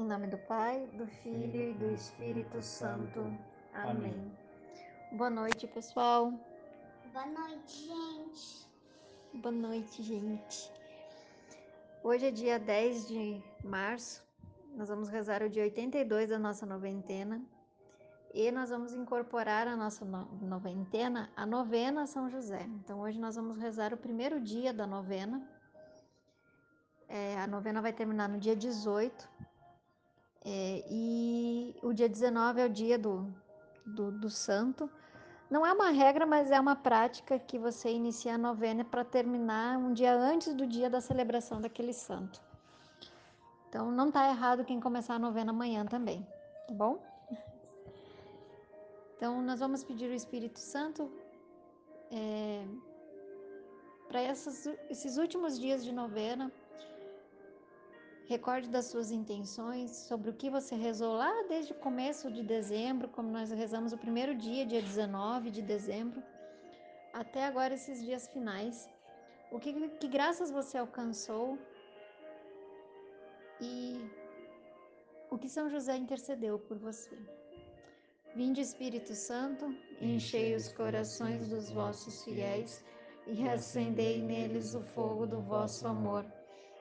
Em nome do Pai, do Filho e do Espírito Santo. Amém. Boa noite, pessoal. Boa noite, gente. Boa noite, gente. Hoje é dia 10 de março. Nós vamos rezar o dia 82 da nossa noventena. E nós vamos incorporar a nossa noventena, a novena São José. Então, hoje nós vamos rezar o primeiro dia da novena. É, a novena vai terminar no dia 18. É, e o dia 19 é o dia do, do, do santo. Não é uma regra, mas é uma prática que você inicia a novena para terminar um dia antes do dia da celebração daquele santo. Então não está errado quem começar a novena amanhã também, tá bom? Então nós vamos pedir o Espírito Santo é, para esses últimos dias de novena. Recorde das suas intenções, sobre o que você rezou lá desde o começo de dezembro, como nós rezamos o primeiro dia, dia 19 de dezembro, até agora esses dias finais. O que, que graças você alcançou e o que São José intercedeu por você. Vinde Espírito Santo, enchei os corações dos vossos fiéis e acendei neles o fogo do vosso amor.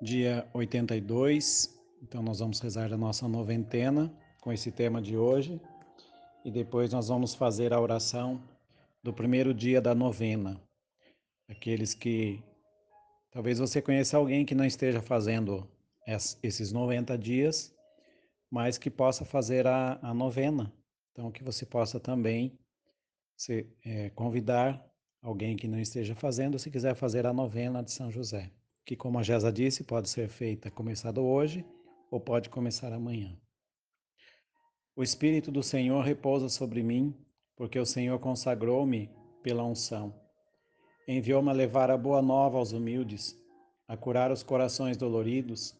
Dia 82. Então, nós vamos rezar a nossa noventena com esse tema de hoje. E depois nós vamos fazer a oração do primeiro dia da novena. Aqueles que. Talvez você conheça alguém que não esteja fazendo esses 90 dias, mas que possa fazer a, a novena. Então, que você possa também se, é, convidar alguém que não esteja fazendo, se quiser fazer a novena de São José que, como a Gesa disse, pode ser feita começado hoje ou pode começar amanhã. O Espírito do Senhor repousa sobre mim, porque o Senhor consagrou-me pela unção. Enviou-me a levar a boa nova aos humildes, a curar os corações doloridos,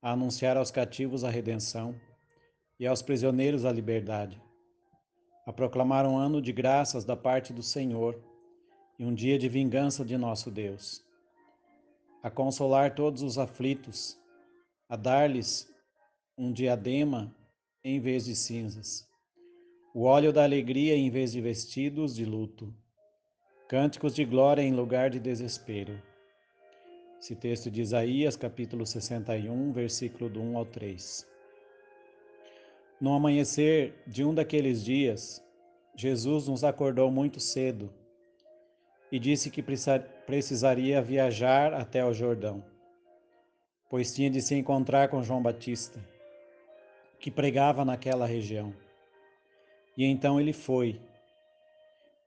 a anunciar aos cativos a redenção e aos prisioneiros a liberdade, a proclamar um ano de graças da parte do Senhor e um dia de vingança de nosso Deus a consolar todos os aflitos, a dar-lhes um diadema em vez de cinzas, o óleo da alegria em vez de vestidos de luto, cânticos de glória em lugar de desespero. Esse texto de Isaías, capítulo 61, versículo do 1 ao 3. No amanhecer de um daqueles dias, Jesus nos acordou muito cedo e disse que precisaria viajar até o Jordão, pois tinha de se encontrar com João Batista, que pregava naquela região. E então ele foi.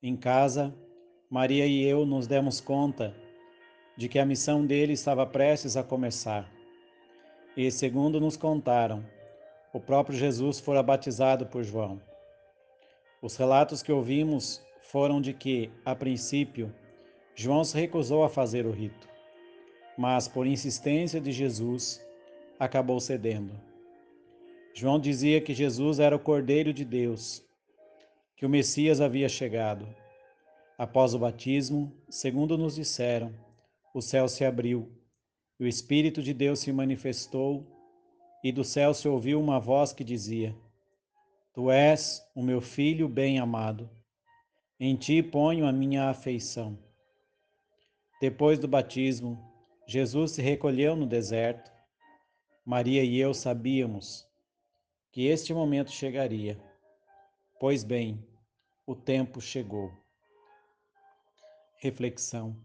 Em casa, Maria e eu nos demos conta de que a missão dele estava prestes a começar. E, segundo nos contaram, o próprio Jesus fora batizado por João. Os relatos que ouvimos foram de que, a princípio, João se recusou a fazer o rito, mas, por insistência de Jesus, acabou cedendo. João dizia que Jesus era o Cordeiro de Deus, que o Messias havia chegado. Após o batismo, segundo nos disseram, o céu se abriu, o Espírito de Deus se manifestou, e do céu se ouviu uma voz que dizia: Tu és o meu filho bem-amado em ti ponho a minha afeição. Depois do batismo, Jesus se recolheu no deserto. Maria e eu sabíamos que este momento chegaria. Pois bem, o tempo chegou. Reflexão.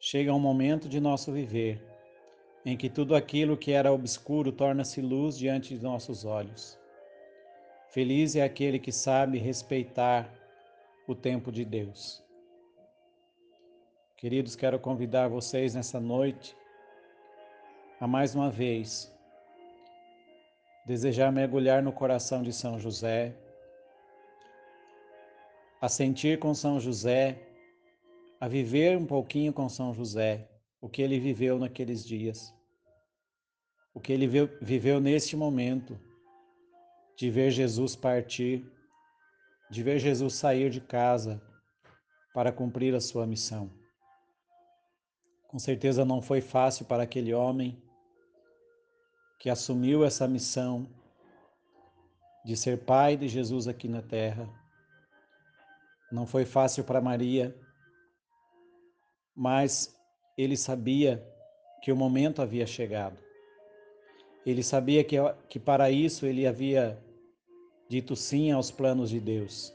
Chega um momento de nosso viver em que tudo aquilo que era obscuro torna-se luz diante de nossos olhos. Feliz é aquele que sabe respeitar o tempo de Deus. Queridos, quero convidar vocês nessa noite a mais uma vez desejar mergulhar no coração de São José, a sentir com São José, a viver um pouquinho com São José, o que ele viveu naqueles dias, o que ele viveu neste momento de ver Jesus partir, de ver Jesus sair de casa para cumprir a sua missão. Com certeza não foi fácil para aquele homem que assumiu essa missão de ser pai de Jesus aqui na terra. Não foi fácil para Maria, mas ele sabia que o momento havia chegado. Ele sabia que, que para isso ele havia dito sim aos planos de Deus.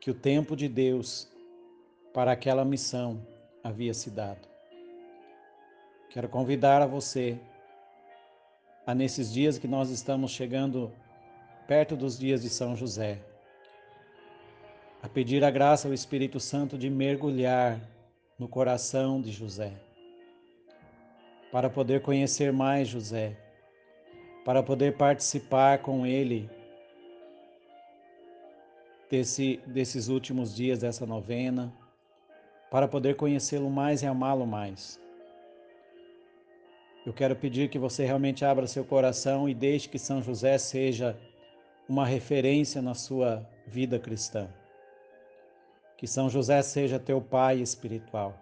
Que o tempo de Deus para aquela missão havia se dado. Quero convidar a você a nesses dias que nós estamos chegando perto dos dias de São José, a pedir a graça ao Espírito Santo de mergulhar no coração de José, para poder conhecer mais José, para poder participar com ele desse, desses últimos dias dessa novena, para poder conhecê-lo mais e amá-lo mais. Eu quero pedir que você realmente abra seu coração e deixe que São José seja uma referência na sua vida cristã. Que São José seja teu pai espiritual.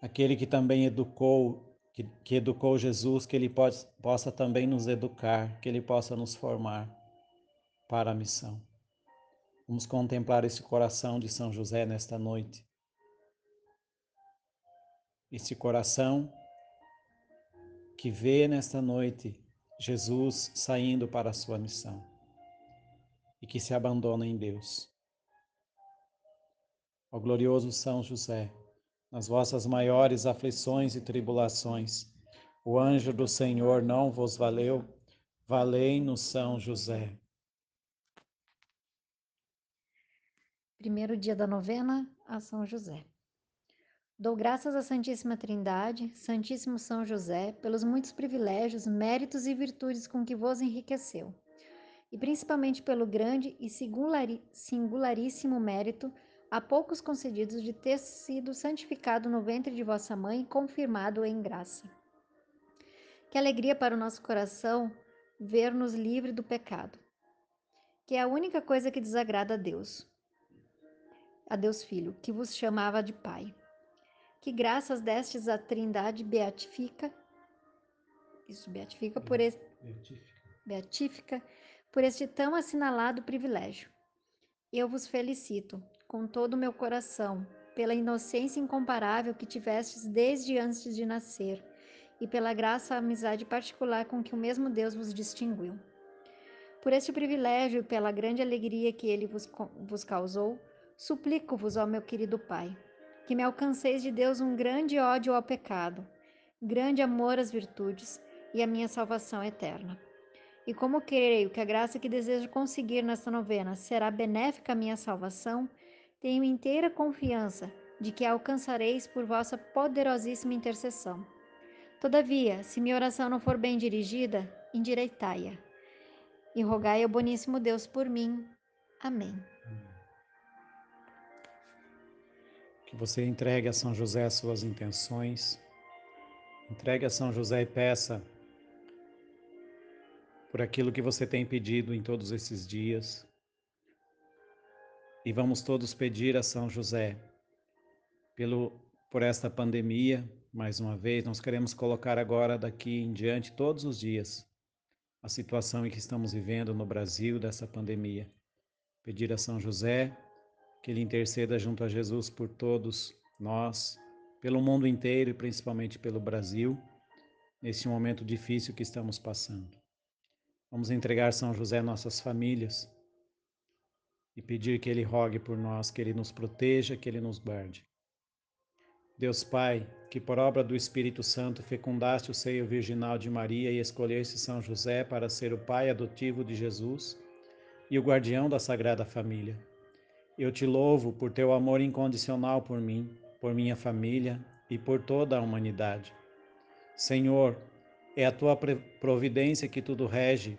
Aquele que também educou, que, que educou Jesus, que ele pode, possa também nos educar, que ele possa nos formar para a missão. Vamos contemplar esse coração de São José nesta noite. Esse coração que vê nesta noite Jesus saindo para a sua missão e que se abandona em Deus. Ó glorioso São José, nas vossas maiores aflições e tribulações, o anjo do Senhor não vos valeu, valei-nos São José. Primeiro dia da novena a São José. Dou graças à Santíssima Trindade, Santíssimo São José, pelos muitos privilégios, méritos e virtudes com que vos enriqueceu, e principalmente pelo grande e singularíssimo mérito, a poucos concedidos, de ter sido santificado no ventre de vossa mãe e confirmado em graça. Que alegria para o nosso coração ver-nos livre do pecado, que é a única coisa que desagrada a Deus, a Deus Filho, que vos chamava de Pai que graças destes a Trindade beatifica, isso beatifica por este, beatifica. beatifica por este tão assinalado privilégio. Eu vos felicito com todo o meu coração pela inocência incomparável que tivestes desde antes de nascer e pela graça e amizade particular com que o mesmo Deus vos distinguiu. Por este privilégio e pela grande alegria que ele vos, vos causou, suplico-vos, ó meu querido Pai, que me alcanceis de Deus um grande ódio ao pecado, grande amor às virtudes e a minha salvação eterna. E como creio que a graça que desejo conseguir nesta novena será benéfica à minha salvação, tenho inteira confiança de que a alcançareis por vossa poderosíssima intercessão. Todavia, se minha oração não for bem dirigida, endireitai-a. E rogai ao boníssimo Deus por mim. Amém. Que você entregue a São José as suas intenções. Entregue a São José e peça por aquilo que você tem pedido em todos esses dias. E vamos todos pedir a São José pelo por esta pandemia, mais uma vez, nós queremos colocar agora daqui em diante todos os dias a situação em que estamos vivendo no Brasil dessa pandemia. Pedir a São José que Ele interceda junto a Jesus por todos nós, pelo mundo inteiro e principalmente pelo Brasil, nesse momento difícil que estamos passando. Vamos entregar São José nossas famílias e pedir que Ele rogue por nós, que Ele nos proteja, que Ele nos guarde. Deus Pai, que por obra do Espírito Santo fecundaste o seio virginal de Maria e escolheste São José para ser o pai adotivo de Jesus e o guardião da Sagrada Família Eu te louvo por teu amor incondicional por mim, por minha família e por toda a humanidade. Senhor, é a tua providência que tudo rege.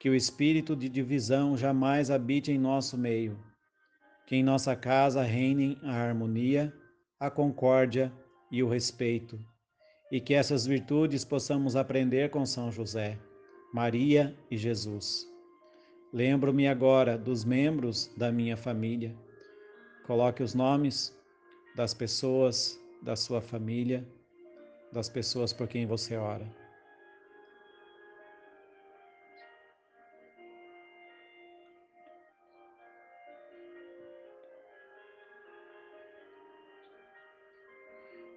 Que o espírito de divisão jamais habite em nosso meio. Que em nossa casa reinem a harmonia, a concórdia e o respeito. E que essas virtudes possamos aprender com São José, Maria e Jesus. Lembro-me agora dos membros da minha família. Coloque os nomes das pessoas da sua família, das pessoas por quem você ora.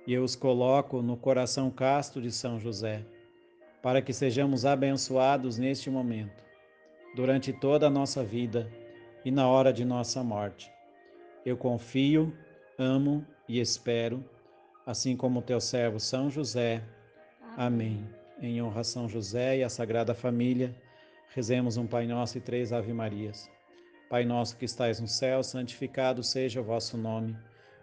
E eu os coloco no coração casto de São José, para que sejamos abençoados neste momento durante toda a nossa vida e na hora de nossa morte. Eu confio, amo e espero, assim como teu servo São José. Amém. Em honra a São José e a Sagrada Família, rezemos um Pai Nosso e três Ave Marias. Pai nosso que estais no céu, santificado seja o vosso nome.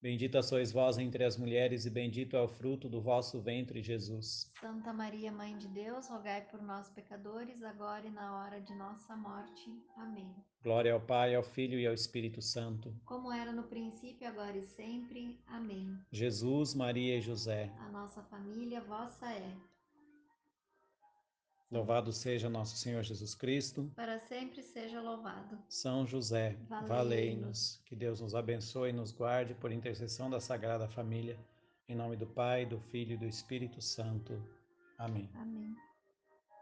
Bendita sois vós entre as mulheres, e bendito é o fruto do vosso ventre, Jesus. Santa Maria, Mãe de Deus, rogai por nós, pecadores, agora e na hora de nossa morte. Amém. Glória ao Pai, ao Filho e ao Espírito Santo. Como era no princípio, agora e sempre. Amém. Jesus, Maria e José. A nossa família vossa é. Louvado seja nosso Senhor Jesus Cristo. Para sempre seja louvado. São José, valei-nos. que Deus nos abençoe e nos guarde por intercessão da Sagrada Família. Em nome do Pai, do Filho e do Espírito Santo. Amém. Amém.